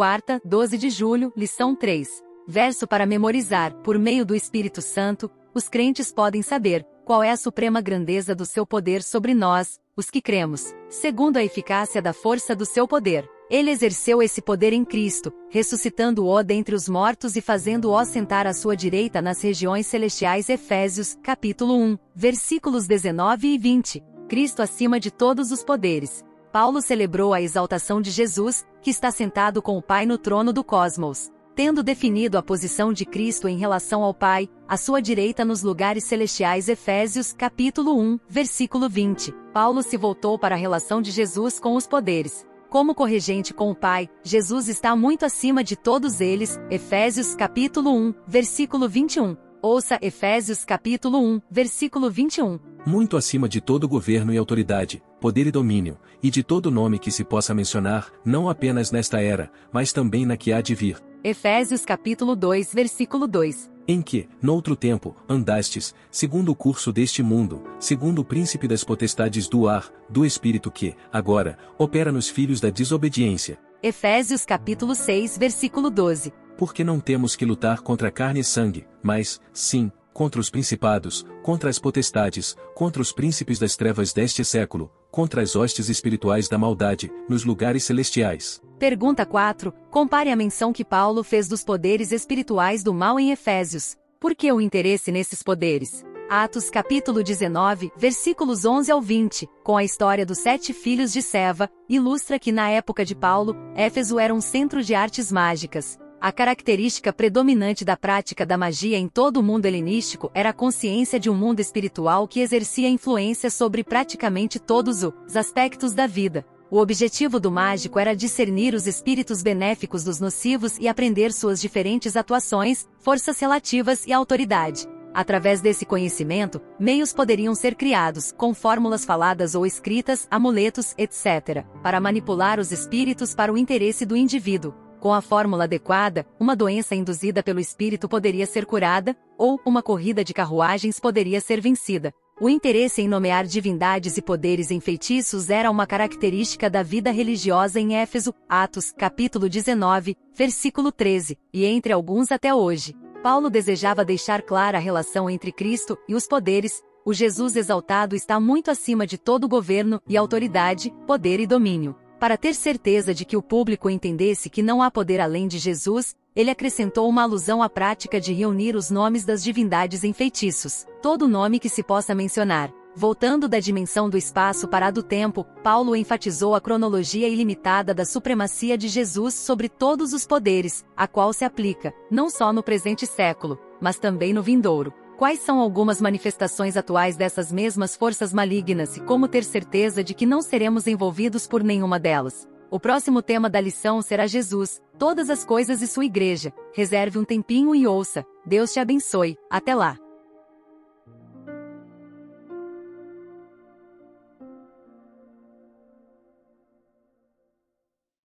quarta, 12 de julho, lição 3. Verso para memorizar, por meio do Espírito Santo, os crentes podem saber qual é a suprema grandeza do seu poder sobre nós, os que cremos, segundo a eficácia da força do seu poder. Ele exerceu esse poder em Cristo, ressuscitando-o dentre os mortos e fazendo-o sentar à sua direita nas regiões celestiais Efésios, capítulo 1, versículos 19 e 20. Cristo acima de todos os poderes. Paulo celebrou a exaltação de Jesus, que está sentado com o Pai no trono do cosmos. Tendo definido a posição de Cristo em relação ao Pai, à sua direita nos lugares celestiais Efésios, capítulo 1, versículo 20, Paulo se voltou para a relação de Jesus com os poderes. Como corregente com o Pai, Jesus está muito acima de todos eles, Efésios capítulo 1, versículo 21. Ouça Efésios capítulo 1, versículo 21. Muito acima de todo governo e autoridade, poder e domínio, e de todo nome que se possa mencionar, não apenas nesta era, mas também na que há de vir. Efésios capítulo 2, versículo 2. Em que, noutro tempo, andastes, segundo o curso deste mundo, segundo o príncipe das potestades do ar, do espírito que, agora, opera nos filhos da desobediência. Efésios capítulo 6, versículo 12. Porque não temos que lutar contra carne e sangue, mas, sim, contra os principados, contra as potestades, contra os príncipes das trevas deste século, contra as hostes espirituais da maldade, nos lugares celestiais. Pergunta 4. Compare a menção que Paulo fez dos poderes espirituais do mal em Efésios. Por que o interesse nesses poderes? Atos capítulo 19, versículos 11 ao 20, com a história dos sete filhos de Seva, ilustra que na época de Paulo, Éfeso era um centro de artes mágicas, a característica predominante da prática da magia em todo o mundo helenístico era a consciência de um mundo espiritual que exercia influência sobre praticamente todos os aspectos da vida. O objetivo do mágico era discernir os espíritos benéficos dos nocivos e aprender suas diferentes atuações, forças relativas e autoridade. Através desse conhecimento, meios poderiam ser criados, com fórmulas faladas ou escritas, amuletos, etc., para manipular os espíritos para o interesse do indivíduo. Com a fórmula adequada, uma doença induzida pelo espírito poderia ser curada, ou uma corrida de carruagens poderia ser vencida. O interesse em nomear divindades e poderes em feitiços era uma característica da vida religiosa em Éfeso, Atos, capítulo 19, versículo 13, e entre alguns até hoje. Paulo desejava deixar clara a relação entre Cristo e os poderes. O Jesus exaltado está muito acima de todo governo e autoridade, poder e domínio. Para ter certeza de que o público entendesse que não há poder além de Jesus, ele acrescentou uma alusão à prática de reunir os nomes das divindades em feitiços, todo nome que se possa mencionar. Voltando da dimensão do espaço para a do tempo, Paulo enfatizou a cronologia ilimitada da supremacia de Jesus sobre todos os poderes, a qual se aplica, não só no presente século, mas também no vindouro. Quais são algumas manifestações atuais dessas mesmas forças malignas e como ter certeza de que não seremos envolvidos por nenhuma delas? O próximo tema da lição será Jesus, todas as coisas e sua igreja. Reserve um tempinho e ouça. Deus te abençoe. Até lá!